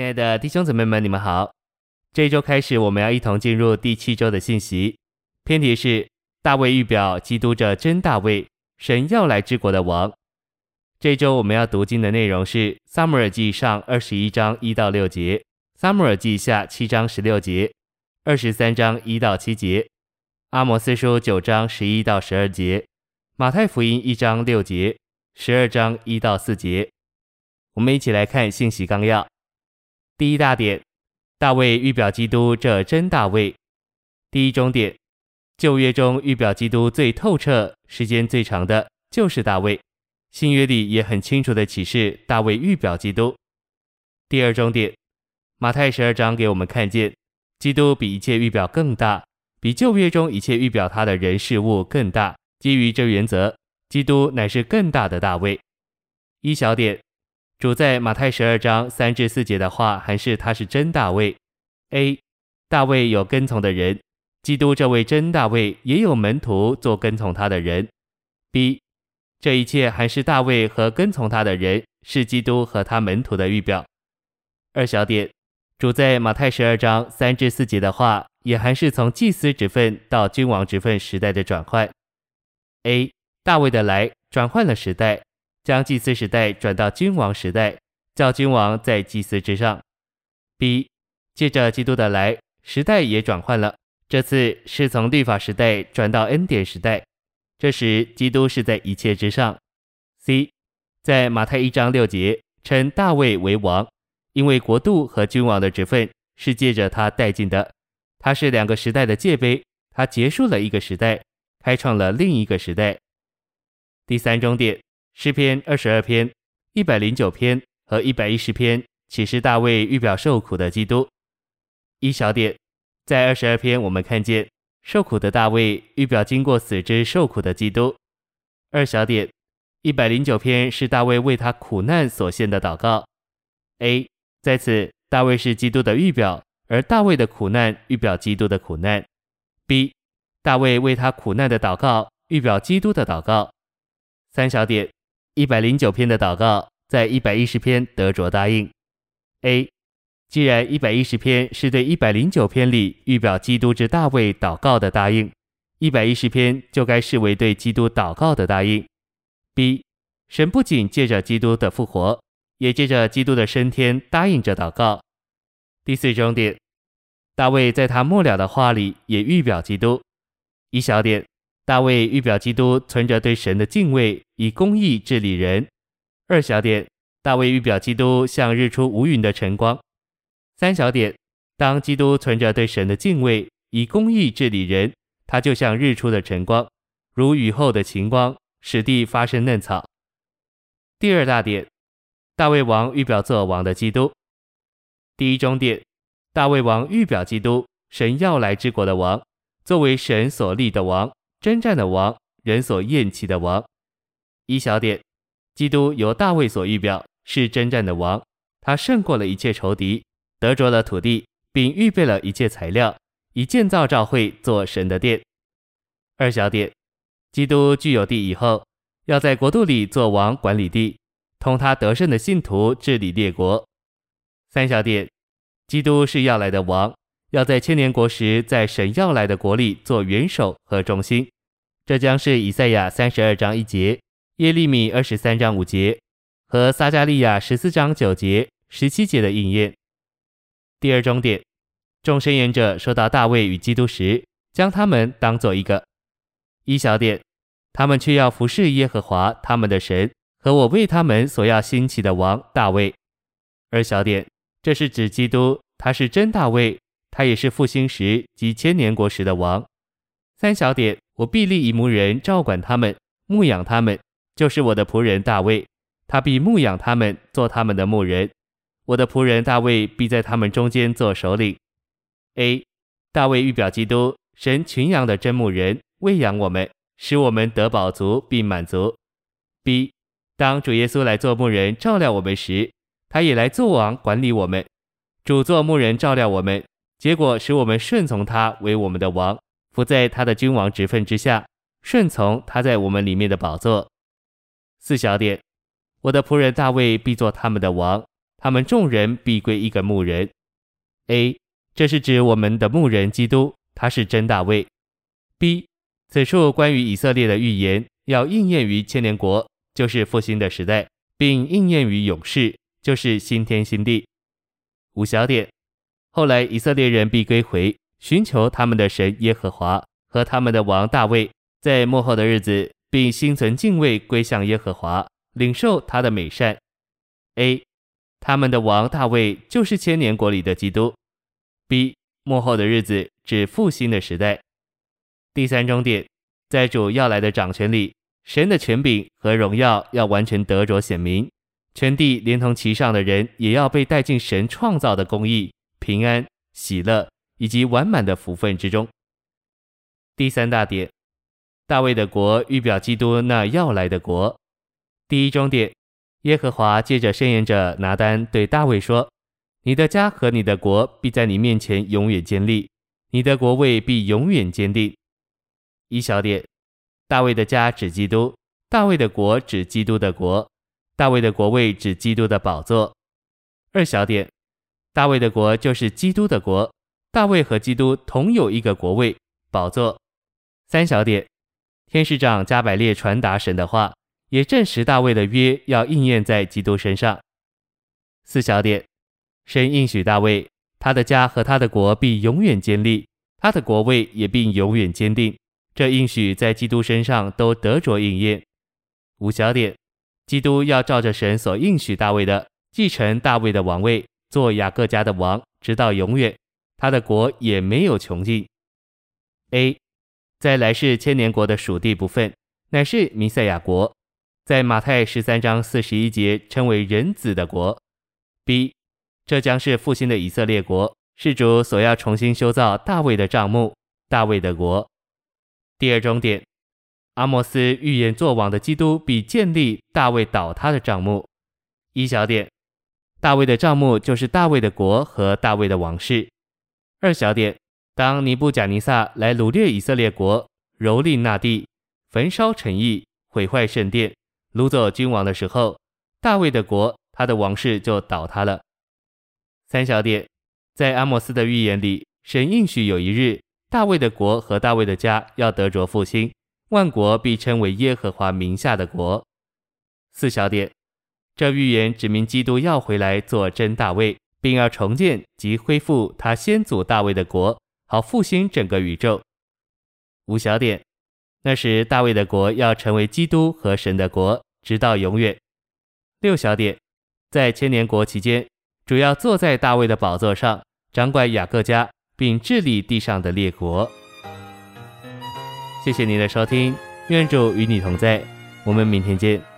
亲爱的弟兄姊妹们，你们好。这一周开始，我们要一同进入第七周的信息。篇题是大卫预表基督这真大卫，神要来之国的王。这周我们要读经的内容是撒母耳记上二十一章一到六节，撒母耳记下七章十六节，二十三章一到七节，阿摩斯书九章十一到十二节，马太福音一章六节，十二章一到四节。我们一起来看信息纲要。第一大点，大卫预表基督这真大卫。第一中点，旧约中预表基督最透彻、时间最长的，就是大卫。新约里也很清楚的启示大卫预表基督。第二中点，马太十二章给我们看见，基督比一切预表更大，比旧约中一切预表他的人事物更大。基于这原则，基督乃是更大的大卫。一小点。主在马太十二章三至四节的话，还是他是真大卫。A. 大卫有跟从的人，基督这位真大卫也有门徒做跟从他的人。B. 这一切还是大卫和跟从他的人，是基督和他门徒的预表。二小点，主在马太十二章三至四节的话，也还是从祭司职分到君王职分时代的转换。A. 大卫的来转换了时代。将祭司时代转到君王时代，叫君王在祭司之上。B，借着基督的来，时代也转换了。这次是从律法时代转到恩典时代，这时基督是在一切之上。C，在马太一章六节称大卫为王，因为国度和君王的职分是借着他带进的。他是两个时代的界碑，他结束了一个时代，开创了另一个时代。第三终点。诗篇二十二篇、一百零九篇和一百一十篇启示大卫预表受苦的基督。一小点，在二十二篇我们看见受苦的大卫预表经过死之受苦的基督。二小点，一百零九篇是大卫为他苦难所献的祷告。A，在此大卫是基督的预表，而大卫的苦难预表基督的苦难。B，大卫为他苦难的祷告预表基督的祷告。三小点。一百零九篇的祷告，在一百一十篇得着答应。A，既然一百一十篇是对一百零九篇里预表基督之大卫祷告的答应，一百一十篇就该视为对基督祷告的答应。B，神不仅借着基督的复活，也借着基督的升天答应着祷告。第四重点，大卫在他末了的话里也预表基督。一小点。大卫预表基督存着对神的敬畏，以公义治理人。二小点，大卫预表基督像日出无云的晨光。三小点，当基督存着对神的敬畏，以公义治理人，他就像日出的晨光，如雨后的晴光，使地发生嫩草。第二大点，大卫王预表作王的基督。第一中点，大卫王预表基督，神要来之国的王，作为神所立的王。征战的王，人所厌弃的王。一小点，基督由大卫所预表，是征战的王，他胜过了一切仇敌，得着了土地，并预备了一切材料，以建造教会做神的殿。二小点，基督具有地以后，要在国度里做王，管理地，同他得胜的信徒治理列国。三小点，基督是要来的王。要在千年国时，在神要来的国里做元首和中心，这将是以赛亚三十二章一节、耶利米二十三章五节和撒迦利亚十四章九节、十七节的应验。第二终点，众申言者说到大卫与基督时，将他们当做一个。一小点，他们却要服侍耶和华他们的神和我为他们所要兴起的王大卫。二小点，这是指基督，他是真大卫。他也是复兴时及千年国时的王。三小点，我必立一牧人照管他们，牧养他们，就是我的仆人大卫。他必牧养他们，做他们的牧人。我的仆人大卫必在他们中间做首领。A. 大卫预表基督，神群羊的真牧人，喂养我们，使我们得饱足并满足。B. 当主耶稣来做牧人照料我们时，他也来做王管理我们。主做牧人照料我们。结果使我们顺从他为我们的王，伏在他的君王职分之下，顺从他在我们里面的宝座。四小点，我的仆人大卫必做他们的王，他们众人必归一个牧人。A，这是指我们的牧人基督，他是真大卫。B，此处关于以色列的预言要应验于千年国，就是复兴的时代，并应验于永世，就是新天新地。五小点，后来以色列人必归回，寻求他们的神耶和华和他们的王大卫，在幕后的日子，并心存敬畏归向耶和华，领受他的美善。A，他们的王大卫就是千年国里的基督。B，幕后的日子指复兴的时代。第三重点，在主要来的掌权里，神的权柄和荣耀要完全得着显明。全地连同其上的人，也要被带进神创造的公义、平安、喜乐以及完满的福分之中。第三大点，大卫的国预表基督那要来的国。第一中点，耶和华借着圣言者拿单对大卫说：“你的家和你的国必在你面前永远建立，你的国位必永远坚定。”一小点，大卫的家指基督，大卫的国指基督的国。大卫的国位指基督的宝座。二小点，大卫的国就是基督的国，大卫和基督同有一个国位宝座。三小点，天使长加百列传达神的话，也证实大卫的约要应验在基督身上。四小点，神应许大卫，他的家和他的国必永远坚立，他的国位也必永远坚定。这应许在基督身上都得着应验。五小点。基督要照着神所应许大卫的，继承大卫的王位，做雅各家的王，直到永远。他的国也没有穷尽。A，在来世千年国的属地部分，乃是弥赛亚国，在马太十三章四十一节称为人子的国。B，这将是复兴的以色列国，是主所要重新修造大卫的帐幕，大卫的国。第二重点。阿莫斯预言作王的基督必建立大卫倒塌的帐幕。一小点，大卫的帐幕就是大卫的国和大卫的王室。二小点，当尼布甲尼撒来掳掠以色列国，蹂躏那地，焚烧城邑，毁坏圣殿，掳走君王的时候，大卫的国，他的王室就倒塌了。三小点，在阿莫斯的预言里，神应许有一日，大卫的国和大卫的家要得着复兴。万国必称为耶和华名下的国。四小点，这预言指明基督要回来做真大卫，并要重建及恢复他先祖大卫的国，好复兴整个宇宙。五小点，那时大卫的国要成为基督和神的国，直到永远。六小点，在千年国期间，主要坐在大卫的宝座上，掌管雅各家，并治理地上的列国。谢谢您的收听，愿主与你同在，我们明天见。